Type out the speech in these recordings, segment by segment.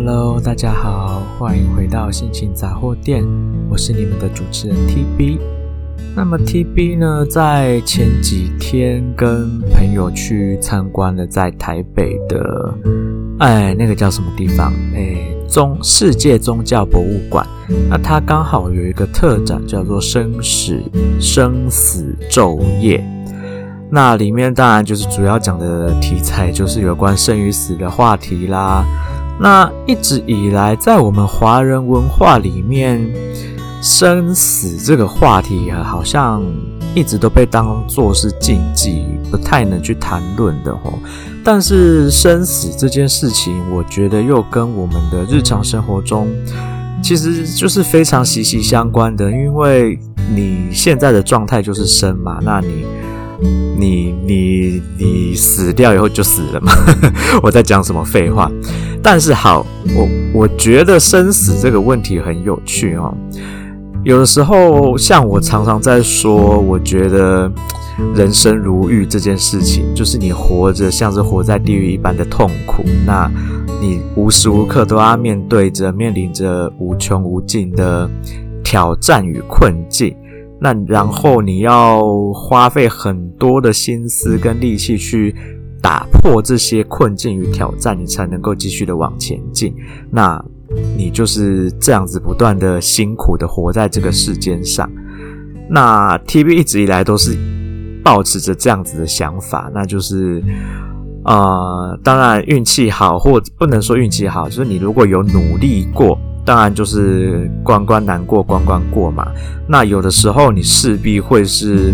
Hello，大家好，欢迎回到心情杂货店，我是你们的主持人 TB。那么 TB 呢，在前几天跟朋友去参观了在台北的，哎，那个叫什么地方？哎，宗世界宗教博物馆。那它刚好有一个特展，叫做生死生死昼夜。那里面当然就是主要讲的题材，就是有关生与死的话题啦。那一直以来，在我们华人文化里面，生死这个话题啊，好像一直都被当作是禁忌，不太能去谈论的吼。但是生死这件事情，我觉得又跟我们的日常生活中，其实就是非常息息相关的。因为你现在的状态就是生嘛，那你。你你你死掉以后就死了嘛？我在讲什么废话？但是好，我我觉得生死这个问题很有趣哦。有的时候，像我常常在说，我觉得人生如狱这件事情，就是你活着像是活在地狱一般的痛苦。那你无时无刻都要面对着、面临着无穷无尽的挑战与困境。那然后你要花费很多的心思跟力气去打破这些困境与挑战，你才能够继续的往前进。那你就是这样子不断的辛苦的活在这个世间上。那 T V 一直以来都是保持着这样子的想法，那就是，呃，当然运气好，或不能说运气好，就是你如果有努力过。当然就是关关难过关关过嘛。那有的时候你势必会是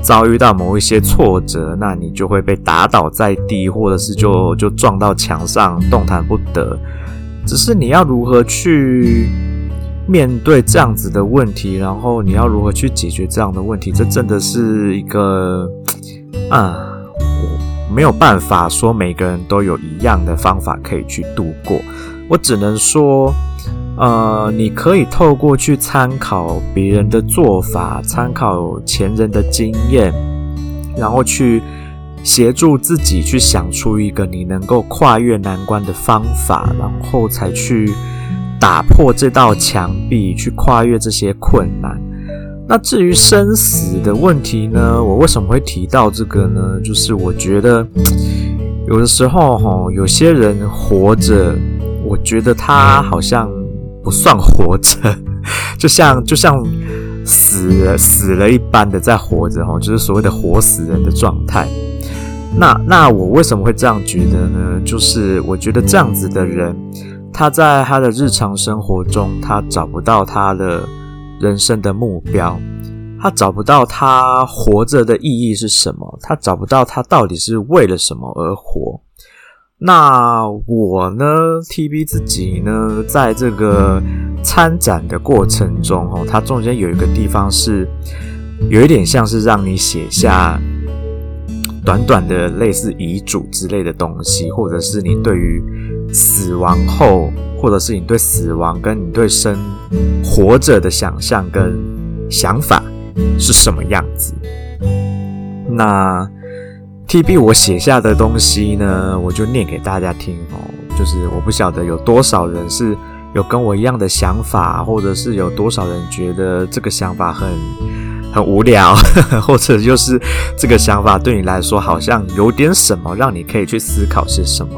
遭遇到某一些挫折，那你就会被打倒在地，或者是就就撞到墙上动弹不得。只是你要如何去面对这样子的问题，然后你要如何去解决这样的问题，这真的是一个啊，没有办法说每个人都有一样的方法可以去度过。我只能说。呃，你可以透过去参考别人的做法，参考前人的经验，然后去协助自己去想出一个你能够跨越难关的方法，然后才去打破这道墙壁，去跨越这些困难。那至于生死的问题呢？我为什么会提到这个呢？就是我觉得 有的时候齁，有些人活着，我觉得他好像。不算活着，就像就像死了死了一般的在活着哦，就是所谓的活死人的状态。那那我为什么会这样觉得呢？就是我觉得这样子的人，他在他的日常生活中，他找不到他的人生的目标，他找不到他活着的意义是什么，他找不到他到底是为了什么而活。那我呢，TB 自己呢，在这个参展的过程中，哦，它中间有一个地方是有一点像是让你写下短短的类似遗嘱之类的东西，或者是你对于死亡后，或者是你对死亡跟你对生活着的想象跟想法是什么样子？那。TB 我写下的东西呢，我就念给大家听哦。就是我不晓得有多少人是有跟我一样的想法，或者是有多少人觉得这个想法很很无聊，或者就是这个想法对你来说好像有点什么，让你可以去思考些什么。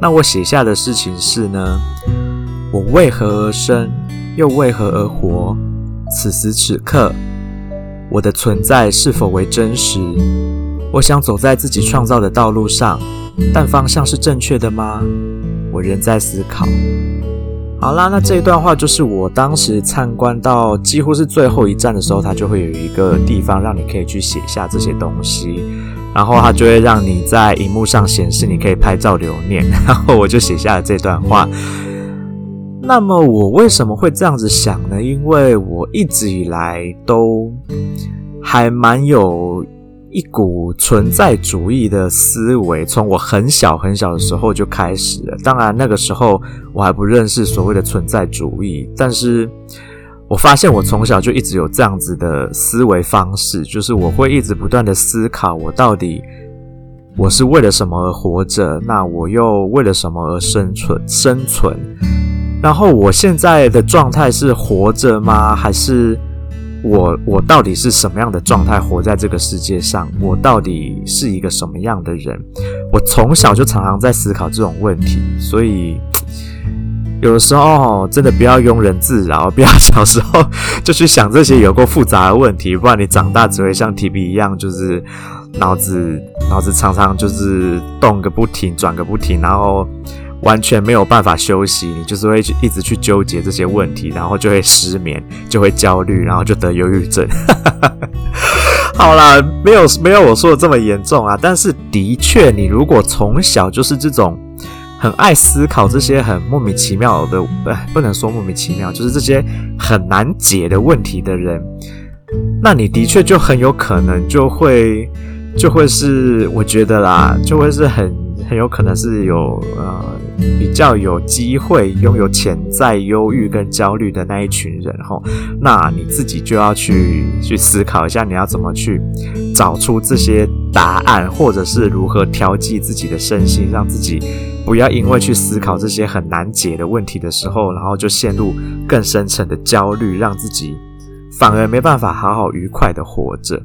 那我写下的事情是呢，我为何而生，又为何而活？此时此刻，我的存在是否为真实？我想走在自己创造的道路上，但方向是正确的吗？我仍在思考。好啦，那这一段话就是我当时参观到几乎是最后一站的时候，它就会有一个地方让你可以去写下这些东西，然后它就会让你在荧幕上显示，你可以拍照留念。然后我就写下了这段话。那么我为什么会这样子想呢？因为我一直以来都还蛮有。一股存在主义的思维，从我很小很小的时候就开始了。当然，那个时候我还不认识所谓的存在主义，但是我发现我从小就一直有这样子的思维方式，就是我会一直不断的思考，我到底我是为了什么而活着？那我又为了什么而生存？生存？然后我现在的状态是活着吗？还是我我到底是什么样的状态活在这个世界上？我到底是一个什么样的人？我从小就常常在思考这种问题，所以有的时候真的不要庸人自扰，不要 小时候就去想这些有过复杂的问题，不然你长大只会像 TB 一样，就是脑子脑子常常就是动个不停，转个不停，然后。完全没有办法休息，你就是会一直去纠结这些问题，然后就会失眠，就会焦虑，然后就得忧郁症。好啦，没有没有我说的这么严重啊，但是的确，你如果从小就是这种很爱思考这些很莫名其妙的，呃不能说莫名其妙，就是这些很难解的问题的人，那你的确就很有可能就会就会是，我觉得啦，就会是很。很有可能是有呃比较有机会拥有潜在忧郁跟焦虑的那一群人齁，那你自己就要去去思考一下，你要怎么去找出这些答案，或者是如何调剂自己的身心，让自己不要因为去思考这些很难解的问题的时候，然后就陷入更深层的焦虑，让自己反而没办法好好愉快的活着。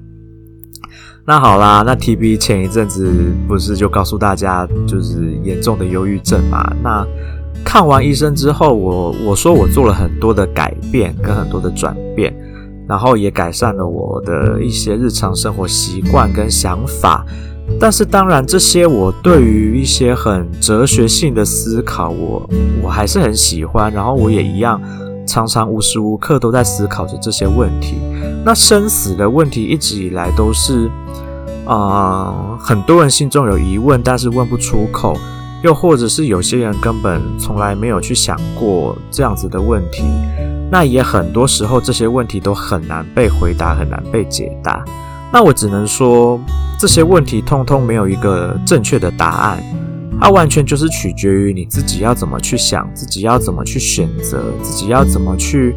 那好啦，那 TB 前一阵子不是就告诉大家就是严重的忧郁症嘛？那看完医生之后，我我说我做了很多的改变跟很多的转变，然后也改善了我的一些日常生活习惯跟想法。但是当然，这些我对于一些很哲学性的思考，我我还是很喜欢。然后我也一样，常常无时无刻都在思考着这些问题。那生死的问题一直以来都是。啊、很多人心中有疑问，但是问不出口；又或者是有些人根本从来没有去想过这样子的问题。那也很多时候，这些问题都很难被回答，很难被解答。那我只能说，这些问题通通没有一个正确的答案，它完全就是取决于你自己要怎么去想，自己要怎么去选择，自己要怎么去。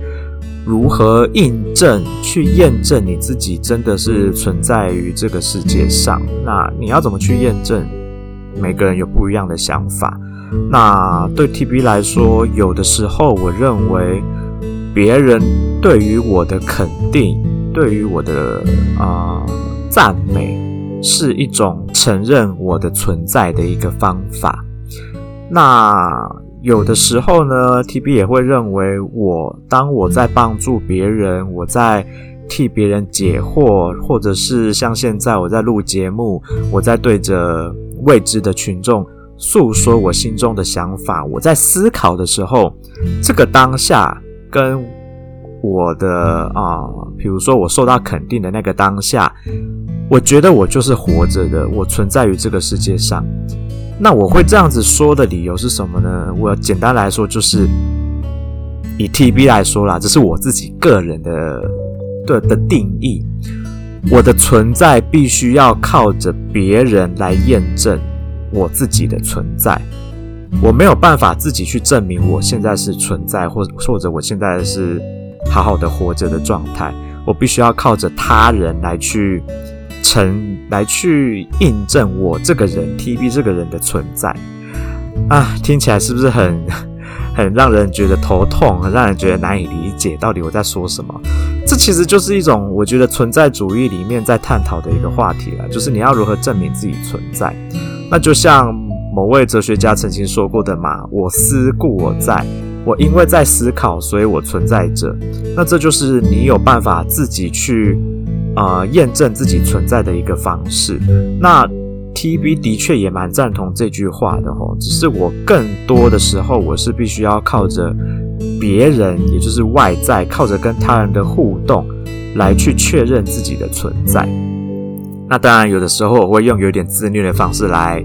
如何印证、去验证你自己真的是存在于这个世界上？那你要怎么去验证？每个人有不一样的想法。那对 TB 来说，有的时候我认为别人对于我的肯定、对于我的啊、赞美，是一种承认我的存在的一个方法。那。有的时候呢，TB 也会认为我当我在帮助别人，我在替别人解惑，或者是像现在我在录节目，我在对着未知的群众诉说我心中的想法，我在思考的时候，这个当下跟我的啊，比如说我受到肯定的那个当下，我觉得我就是活着的，我存在于这个世界上。那我会这样子说的理由是什么呢？我简单来说，就是以 TB 来说啦，这是我自己个人的的的定义。我的存在必须要靠着别人来验证我自己的存在。我没有办法自己去证明我现在是存在，或或者我现在是好好的活着的状态。我必须要靠着他人来去。成来去印证我这个人 TB 这个人的存在啊，听起来是不是很 很让人觉得头痛，很让人觉得难以理解？到底我在说什么？这其实就是一种我觉得存在主义里面在探讨的一个话题了，就是你要如何证明自己存在。那就像某位哲学家曾经说过的嘛：“我思故我在，我因为在思考，所以我存在着。”那这就是你有办法自己去。呃，验证自己存在的一个方式。那 TB 的确也蛮赞同这句话的吼，只是我更多的时候，我是必须要靠着别人，也就是外在，靠着跟他人的互动来去确认自己的存在。那当然，有的时候我会用有点自虐的方式来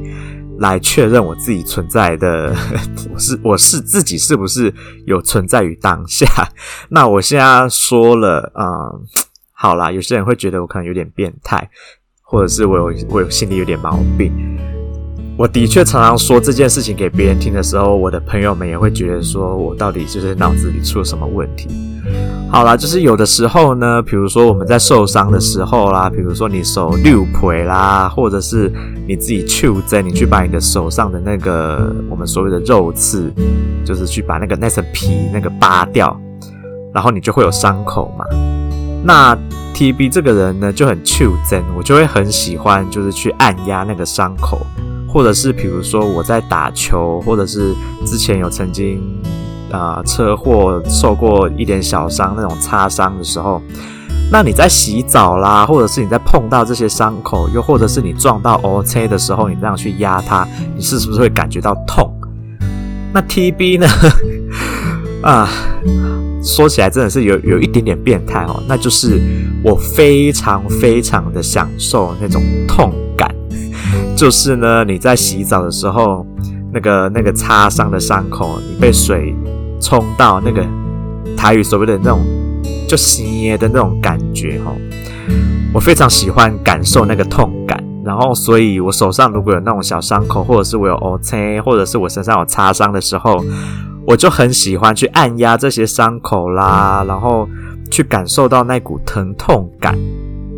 来确认我自己存在的，我是我是自己是不是有存在于当下？那我现在说了啊。好啦，有些人会觉得我可能有点变态，或者是我有我有心里有点毛病。我的确常常说这件事情给别人听的时候，我的朋友们也会觉得说我到底就是脑子里出了什么问题。好啦，就是有的时候呢，比如说我们在受伤的时候啦，比如说你手六腿啦，或者是你自己去针，你去把你的手上的那个我们所谓的肉刺，就是去把那个那层皮那个扒掉，然后你就会有伤口嘛。那 TB 这个人呢就很去针，我就会很喜欢就是去按压那个伤口，或者是比如说我在打球，或者是之前有曾经。啊、车祸受过一点小伤，那种擦伤的时候，那你在洗澡啦，或者是你在碰到这些伤口，又或者是你撞到 O C 的时候，你这样去压它，你是不是会感觉到痛？那 T B 呢？啊，说起来真的是有有一点点变态哦，那就是我非常非常的享受那种痛感，就是呢，你在洗澡的时候，那个那个擦伤的伤口，你被水。冲到那个台语所谓的那种就湿的那种感觉哦，我非常喜欢感受那个痛感，然后所以我手上如果有那种小伤口，或者是我有乌青，或者是我身上有擦伤的时候，我就很喜欢去按压这些伤口啦，然后去感受到那股疼痛感，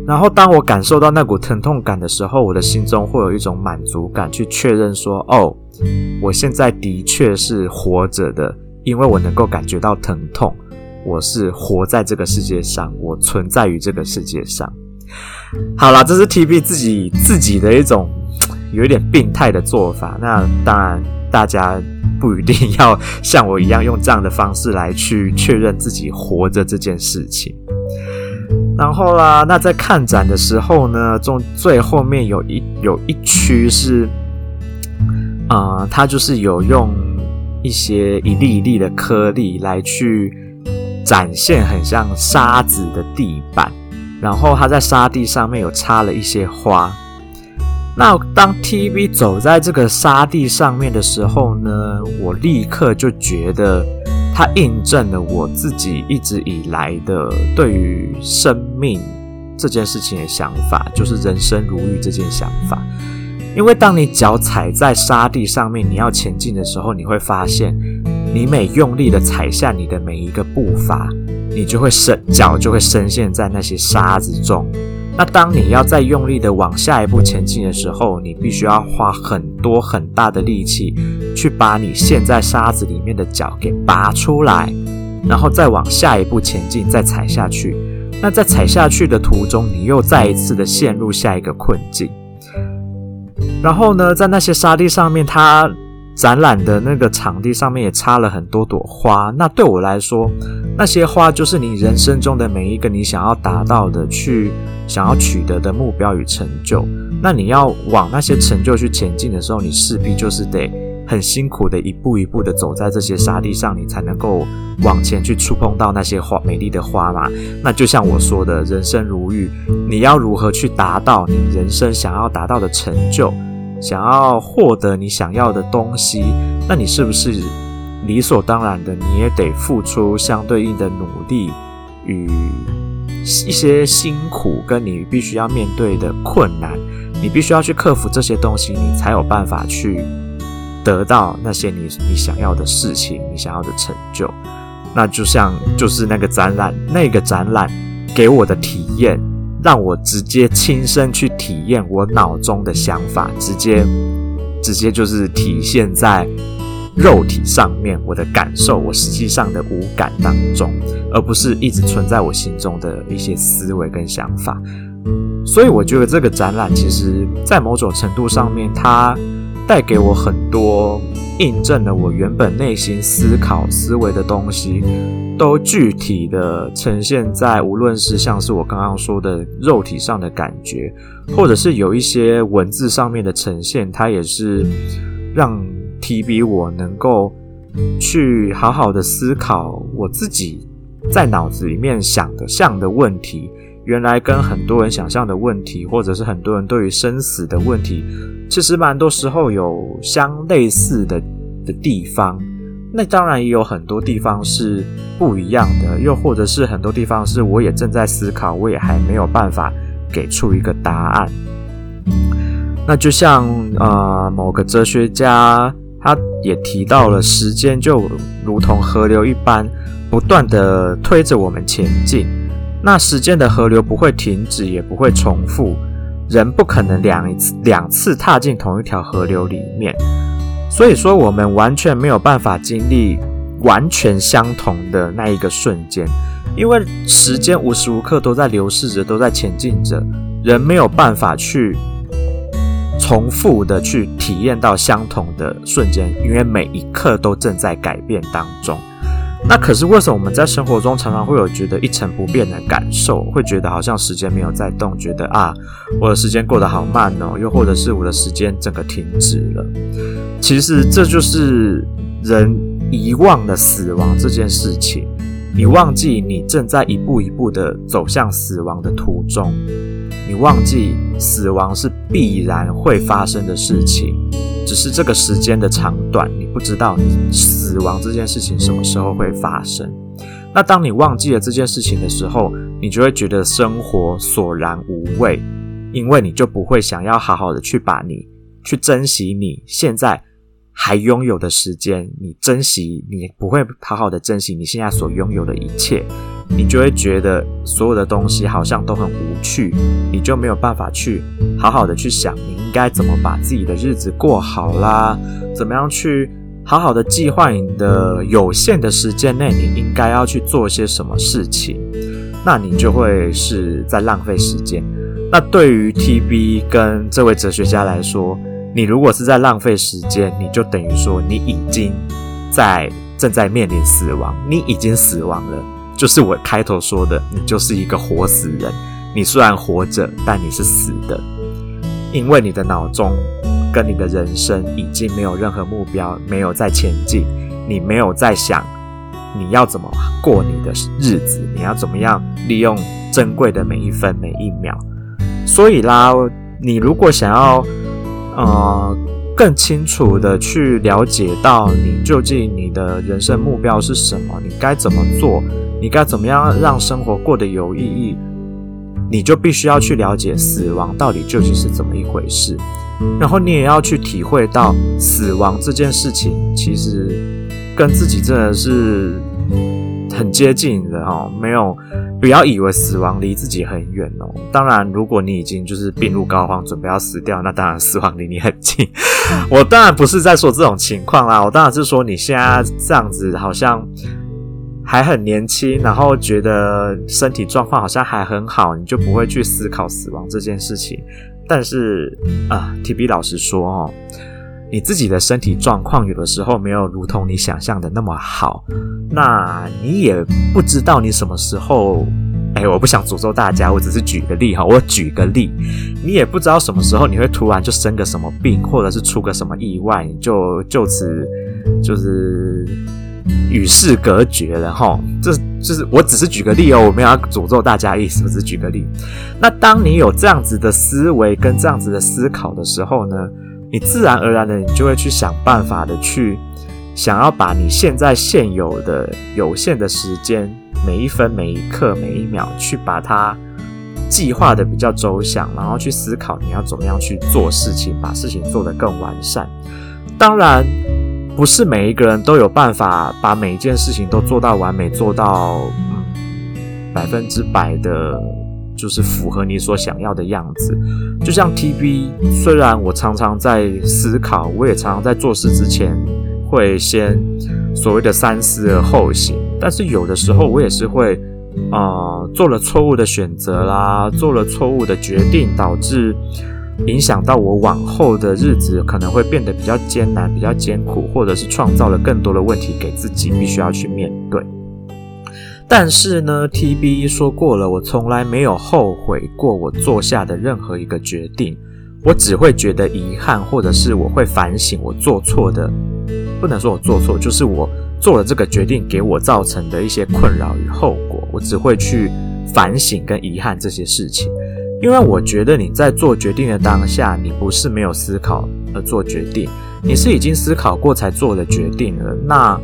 然后当我感受到那股疼痛感的时候，我的心中会有一种满足感，去确认说，哦，我现在的确是活着的。因为我能够感觉到疼痛，我是活在这个世界上，我存在于这个世界上。好啦，这是 TB 自己自己的一种有一点病态的做法。那当然，大家不一定要像我一样用这样的方式来去确认自己活着这件事情。然后啦，那在看展的时候呢，中最后面有一有一区是，啊、它就是有用。一些一粒一粒的颗粒来去展现很像沙子的地板，然后他在沙地上面有插了一些花。那当 TV 走在这个沙地上面的时候呢，我立刻就觉得它印证了我自己一直以来的对于生命这件事情的想法，就是人生如玉这件想法。因为当你脚踩在沙地上面，你要前进的时候，你会发现，你每用力的踩下你的每一个步伐，你就会深脚就会深陷在那些沙子中。那当你要再用力的往下一步前进的时候，你必须要花很多很大的力气，去把你陷在沙子里面的脚给拔出来，然后再往下一步前进，再踩下去。那在踩下去的途中，你又再一次的陷入下一个困境。然后呢，在那些沙地上面，它展览的那个场地上面也插了很多朵花。那对我来说，那些花就是你人生中的每一个你想要达到的、去想要取得的目标与成就。那你要往那些成就去前进的时候，你势必就是得很辛苦的一步一步的走在这些沙地上，你才能够往前去触碰到那些花，美丽的花嘛。那就像我说的，人生如玉，你要如何去达到你人生想要达到的成就？想要获得你想要的东西，那你是不是理所当然的，你也得付出相对应的努力与一些辛苦，跟你必须要面对的困难，你必须要去克服这些东西，你才有办法去得到那些你你想要的事情，你想要的成就。那就像就是那个展览，那个展览给我的体验。让我直接亲身去体验我脑中的想法，直接直接就是体现在肉体上面，我的感受，我实际上的五感当中，而不是一直存在我心中的一些思维跟想法。所以我觉得这个展览其实，在某种程度上面，它带给我很多。印证了我原本内心思考思维的东西，都具体的呈现在无论是像是我刚刚说的肉体上的感觉，或者是有一些文字上面的呈现，它也是让提笔我能够去好好的思考我自己在脑子里面想的像的问题，原来跟很多人想象的问题，或者是很多人对于生死的问题。其实蛮多时候有相类似的的地方，那当然也有很多地方是不一样的，又或者是很多地方是我也正在思考，我也还没有办法给出一个答案。那就像呃某个哲学家，他也提到了，时间就如同河流一般，不断地推着我们前进。那时间的河流不会停止，也不会重复，人不可能两次两次踏进同一条河流里面。所以说，我们完全没有办法经历完全相同的那一个瞬间。因为时间无时无刻都在流逝着，都在前进着，人没有办法去重复的去体验到相同的瞬间，因为每一刻都正在改变当中。那可是为什么我们在生活中常常会有觉得一成不变的感受，会觉得好像时间没有在动，觉得啊，我的时间过得好慢哦，又或者是我的时间整个停止了。其实这就是人遗忘了死亡这件事情。你忘记你正在一步一步的走向死亡的途中，你忘记死亡是必然会发生的事情，只是这个时间的长短，你不知道死亡这件事情什么时候会发生。那当你忘记了这件事情的时候，你就会觉得生活索然无味，因为你就不会想要好好的去把你去珍惜你现在。还拥有的时间，你珍惜，你不会好好的珍惜你现在所拥有的一切，你就会觉得所有的东西好像都很无趣，你就没有办法去好好的去想你应该怎么把自己的日子过好啦，怎么样去好好的计划你的有限的时间内你应该要去做些什么事情，那你就会是在浪费时间。那对于 TB 跟这位哲学家来说，你如果是在浪费时间，你就等于说你已经在正在面临死亡，你已经死亡了。就是我开头说的，你就是一个活死人。你虽然活着，但你是死的，因为你的脑中跟你的人生已经没有任何目标，没有在前进，你没有在想你要怎么过你的日子，你要怎么样利用珍贵的每一分每一秒。所以啦，你如果想要。呃，更清楚的去了解到你究竟你的人生目标是什么，你该怎么做，你该怎么样让生活过得有意义，你就必须要去了解死亡到底究竟是怎么一回事，然后你也要去体会到死亡这件事情其实跟自己真的是很接近的哦，没有。不要以为死亡离自己很远哦。当然，如果你已经就是病入膏肓，准备要死掉，那当然死亡离你很近。我当然不是在说这种情况啦，我当然是说你现在这样子好像还很年轻，然后觉得身体状况好像还很好，你就不会去思考死亡这件事情。但是啊，TB 老师说哦。你自己的身体状况有的时候没有如同你想象的那么好，那你也不知道你什么时候，哎，我不想诅咒大家，我只是举个例哈，我举个例，你也不知道什么时候你会突然就生个什么病，或者是出个什么意外，你就就此就是与世隔绝了哈。这就是我只是举个例哦，我没有要诅咒大家意思，我只是举个例。那当你有这样子的思维跟这样子的思考的时候呢，你自然而然的，你就会去想办法的去想要把你现在现有的有限的时间，每一分每一刻每一秒，去把它计划的比较周详，然后去思考你要怎么样去做事情，把事情做得更完善。当然，不是每一个人都有办法把每一件事情都做到完美，做到嗯百分之百的。就是符合你所想要的样子，就像 TB，虽然我常常在思考，我也常常在做事之前会先所谓的三思而后行，但是有的时候我也是会，呃，做了错误的选择啦，做了错误的决定，导致影响到我往后的日子可能会变得比较艰难、比较艰苦，或者是创造了更多的问题给自己，必须要去面对。但是呢，TB 说过了，我从来没有后悔过我做下的任何一个决定，我只会觉得遗憾，或者是我会反省我做错的，不能说我做错，就是我做了这个决定给我造成的一些困扰与后果，我只会去反省跟遗憾这些事情，因为我觉得你在做决定的当下，你不是没有思考而做决定，你是已经思考过才做的决定了，那。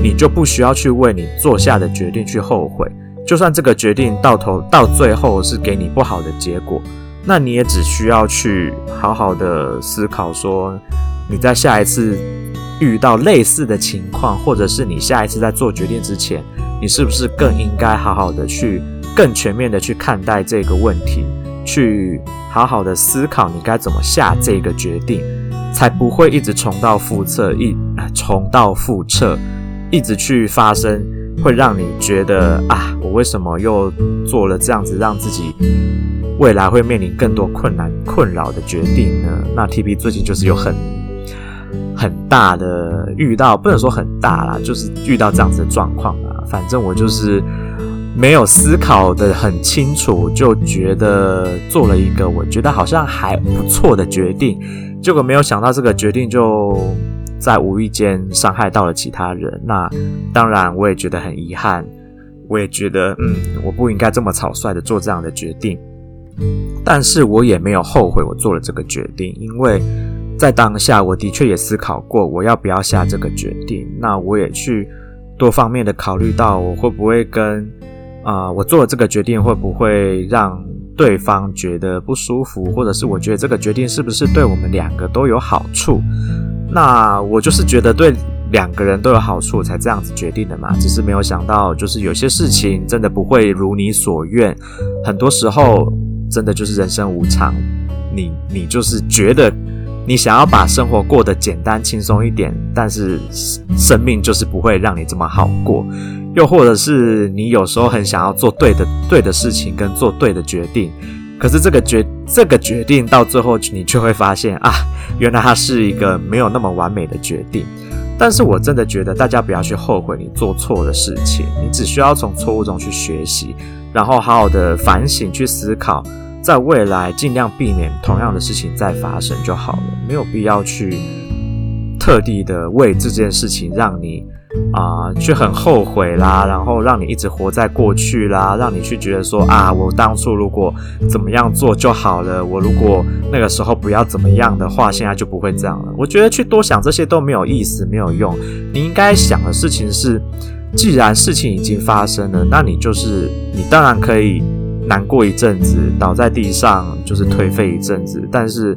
你就不需要去为你做下的决定去后悔，就算这个决定到头到最后是给你不好的结果，那你也只需要去好好的思考，说你在下一次遇到类似的情况，或者是你下一次在做决定之前，你是不是更应该好好的去更全面的去看待这个问题，去好好的思考你该怎么下这个决定，才不会一直重蹈覆辙，一重蹈覆辙，一直去发生，会让你觉得啊，我为什么又做了这样子让自己。未来会面临更多困难、困扰的决定呢？那 TB 最近就是有很很大的遇到，不能说很大啦，就是遇到这样子的状况啊。反正我就是没有思考得很清楚，就觉得做了一个我觉得好像还不错的决定，结果没有想到这个决定就在无意间伤害到了其他人。那当然我也觉得很遗憾，我也觉得嗯，我不应该这么草率的做这样的决定。但是我也没有后悔我做了这个决定，因为在当下我的确也思考过我要不要下这个决定。那我也去多方面的考虑到我会不会跟啊、我做了这个决定会不会让对方觉得不舒服，或者是我觉得这个决定是不是对我们两个都有好处？那我就是觉得对两个人都有好处才这样子决定的嘛。只是没有想到，就是有些事情真的不会如你所愿，很多时候。真的就是人生无常，你你就是觉得你想要把生活过得简单轻松一点，但是生命就是不会让你这么好过。又或者是你有时候很想要做对的对的事情跟做对的决定，可是这个决这个决定到最后你却会发现啊，原来它是一个没有那么完美的决定。但是我真的觉得大家不要去后悔你做错的事情，你只需要从错误中去学习，然后好好的反省去思考。在未来尽量避免同样的事情再发生就好了，没有必要去特地的为这件事情让你啊、去很后悔啦，然后让你一直活在过去啦，让你去觉得说啊，我当初如果怎么样做就好了，我如果那个时候不要怎么样的话，现在就不会这样了。我觉得去多想这些都没有意思，没有用。你应该想的事情是，既然事情已经发生了，那你就是你当然可以。难过一阵子，倒在地上就是颓废一阵子，但是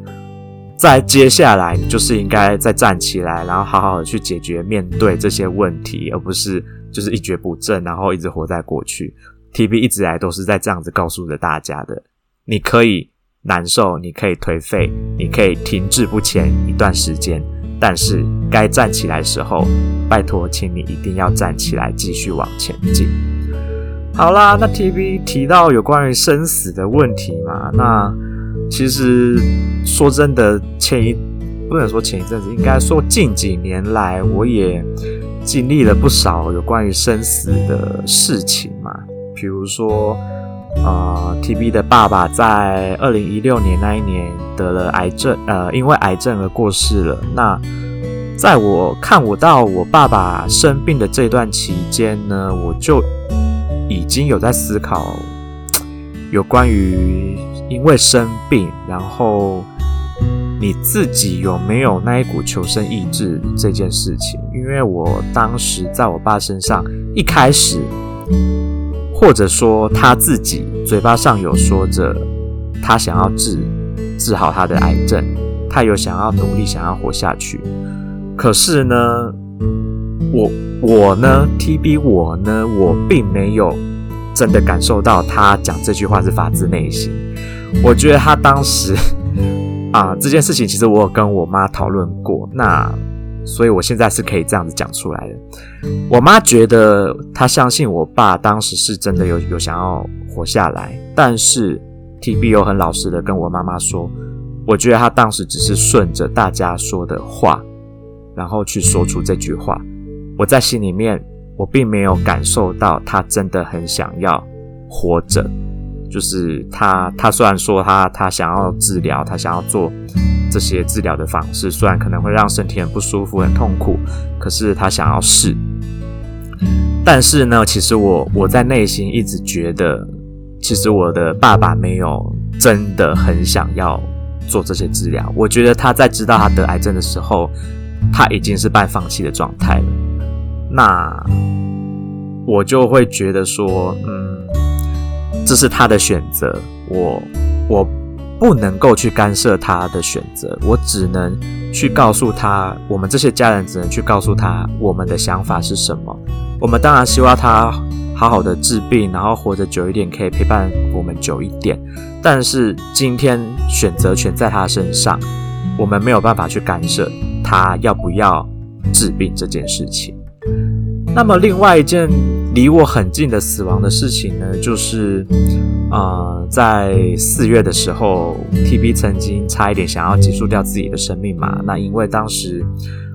在接下来，你就是应该再站起来，然后好好的去解决、面对这些问题，而不是就是一蹶不振，然后一直活在过去。TB 一直来都是在这样子告诉着大家的：你可以难受，你可以颓废，你可以停滞不前一段时间，但是该站起来的时候，拜托，请你一定要站起来，继续往前进。好啦，那 TB 提到有关于生死的问题嘛，那其实说真的，前一不能说前一阵子，应该说近几年来，我也经历了不少有关于生死的事情嘛。比如说，呃，TB 的爸爸在二零一六年那一年得了癌症，呃，因为癌症而过世了。那在我看我到我爸爸生病的这段期间呢，我就。已经有在思考有关于因为生病，然后你自己有没有那一股求生意志这件事情。因为我当时在我爸身上，一开始或者说他自己嘴巴上有说着他想要治治好他的癌症，他有想要努力想要活下去，可是呢，我。我呢，TB，我呢，我并没有真的感受到他讲这句话是发自内心。我觉得他当时 啊，这件事情其实我有跟我妈讨论过，那所以我现在是可以这样子讲出来的。我妈觉得她相信我爸当时是真的有有想要活下来，但是 TB 又很老实的跟我妈妈说，我觉得他当时只是顺着大家说的话，然后去说出这句话。我在心里面，我并没有感受到他真的很想要活着。就是他，他虽然说他他想要治疗，他想要做这些治疗的方式，虽然可能会让身体很不舒服、很痛苦，可是他想要试。但是呢，其实我我在内心一直觉得，其实我的爸爸没有真的很想要做这些治疗。我觉得他在知道他得癌症的时候，他已经是半放弃的状态了。那我就会觉得说，嗯，这是他的选择，我我不能够去干涉他的选择，我只能去告诉他，我们这些家人只能去告诉他我们的想法是什么。我们当然希望他好好的治病，然后活得久一点，可以陪伴我们久一点。但是今天选择权在他身上，我们没有办法去干涉他要不要治病这件事情。那么另外一件离我很近的死亡的事情呢，就是。呃，在四月的时候，TB 曾经差一点想要结束掉自己的生命嘛。那因为当时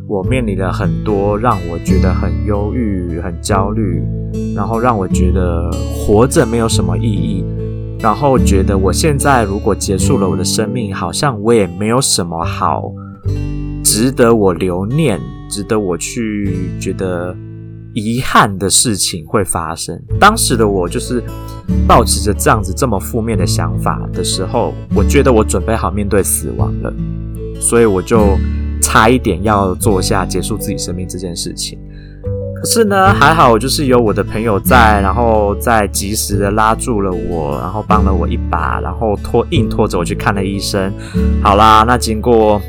我面临了很多让我觉得很忧郁、很焦虑，然后让我觉得活着没有什么意义，然后觉得我现在如果结束了我的生命，好像我也没有什么好值得我留念、值得我去觉得。遗憾的事情会发生。当时的我就是抱持着这样子这么负面的想法的时候，我觉得我准备好面对死亡了，所以我就差一点要做下结束自己生命这件事情。可是呢，还好就是有我的朋友在，然后在及时的拉住了我，然后帮了我一把，然后拖硬拖着我去看了医生。好啦，那经过。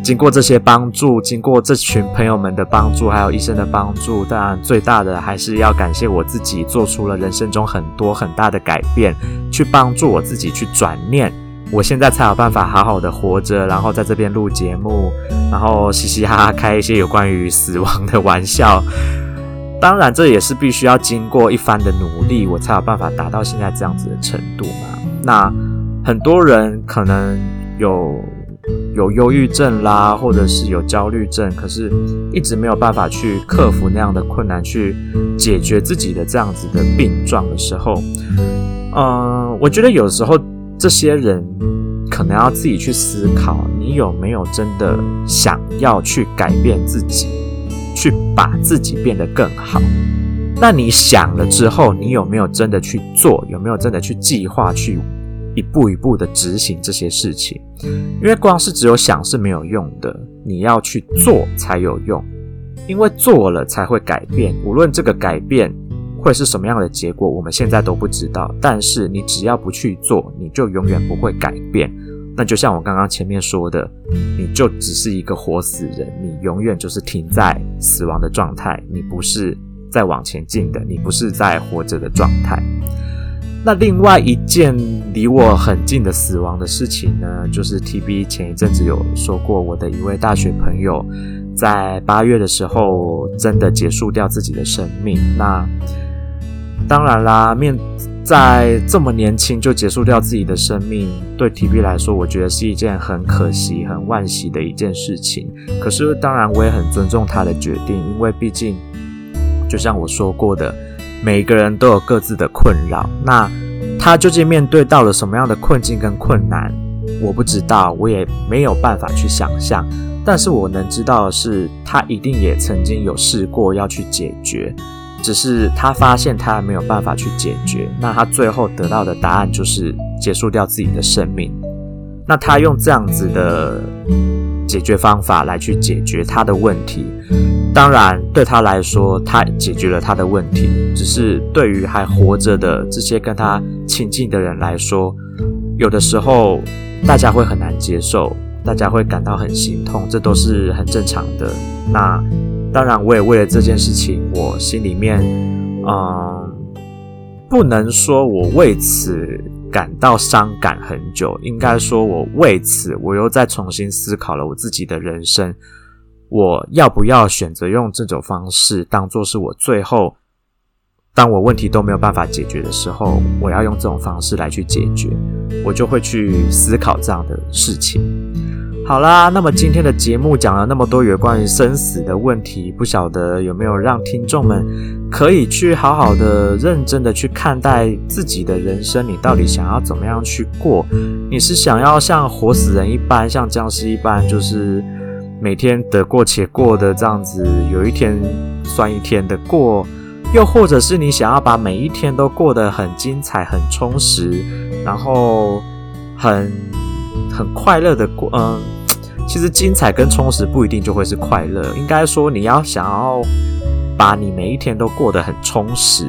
经过这些帮助，经过这群朋友们的帮助，还有医生的帮助，当然最大的还是要感谢我自己，做出了人生中很多很大的改变，去帮助我自己去转念，我现在才有办法好好的活着，然后在这边录节目，然后嘻嘻哈哈开一些有关于死亡的玩笑。当然，这也是必须要经过一番的努力，我才有办法达到现在这样子的程度嘛。那很多人可能有。有忧郁症啦，或者是有焦虑症，可是一直没有办法去克服那样的困难，去解决自己的这样子的病状的时候，嗯，我觉得有时候这些人可能要自己去思考，你有没有真的想要去改变自己，去把自己变得更好？那你想了之后，你有没有真的去做？有没有真的去计划去？一步一步的执行这些事情，因为光是只有想是没有用的，你要去做才有用。因为做了才会改变，无论这个改变会是什么样的结果，我们现在都不知道。但是你只要不去做，你就永远不会改变。那就像我刚刚前面说的，你就只是一个活死人，你永远就是停在死亡的状态，你不是在往前进的，你不是在活着的状态。那另外一件离我很近的死亡的事情呢，就是 TB 前一阵子有说过，我的一位大学朋友在八月的时候真的结束掉自己的生命。那当然啦，面在这么年轻就结束掉自己的生命，对 TB 来说，我觉得是一件很可惜、很惋惜的一件事情。可是当然，我也很尊重他的决定，因为毕竟就像我说过的。每一个人都有各自的困扰，那他究竟面对到了什么样的困境跟困难，我不知道，我也没有办法去想象。但是我能知道的是，他一定也曾经有试过要去解决，只是他发现他还没有办法去解决。那他最后得到的答案就是结束掉自己的生命。那他用这样子的解决方法来去解决他的问题。当然，对他来说，他解决了他的问题。只是对于还活着的这些跟他亲近的人来说，有的时候大家会很难接受，大家会感到很心痛，这都是很正常的。那当然，我也为了这件事情，我心里面，嗯，不能说我为此感到伤感很久，应该说我为此，我又再重新思考了我自己的人生。我要不要选择用这种方式当做是我最后，当我问题都没有办法解决的时候，我要用这种方式来去解决，我就会去思考这样的事情。好啦，那么今天的节目讲了那么多有关于生死的问题，不晓得有没有让听众们可以去好好的、认真的去看待自己的人生，你到底想要怎么样去过？你是想要像活死人一般，像僵尸一般，就是。每天得过且过的这样子，有一天算一天的过，又或者是你想要把每一天都过得很精彩、很充实，然后很很快乐的过。嗯，其实精彩跟充实不一定就会是快乐，应该说你要想要把你每一天都过得很充实，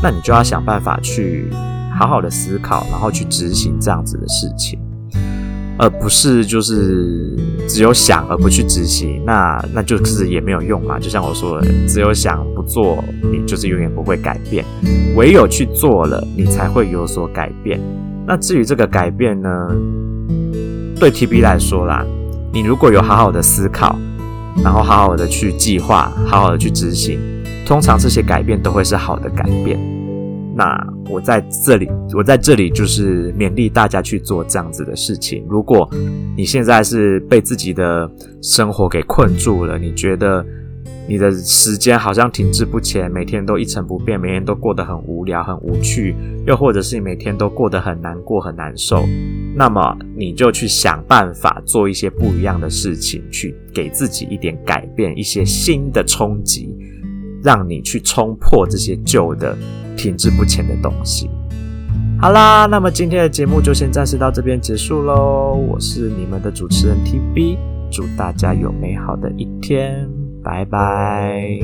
那你就要想办法去好好的思考，然后去执行这样子的事情。而不是就是只有想而不去执行，那那就是也没有用嘛。就像我说的，只有想不做，你就是永远不会改变。唯有去做了，你才会有所改变。那至于这个改变呢，对 TB 来说啦，你如果有好好的思考，然后好好的去计划，好好的去执行，通常这些改变都会是好的改变。那我在这里，我在这里就是勉励大家去做这样子的事情。如果你现在是被自己的生活给困住了，你觉得你的时间好像停滞不前，每天都一成不变，每天都过得很无聊、很无趣，又或者是你每天都过得很难过、很难受，那么你就去想办法做一些不一样的事情去给自己一点改变一些新的冲击让你去冲破这些旧的停滞不前的东西。好啦那么今天的节目就先暂时到这边结束喽我是你们的主持人 tb 祝大家有美好的一天拜拜。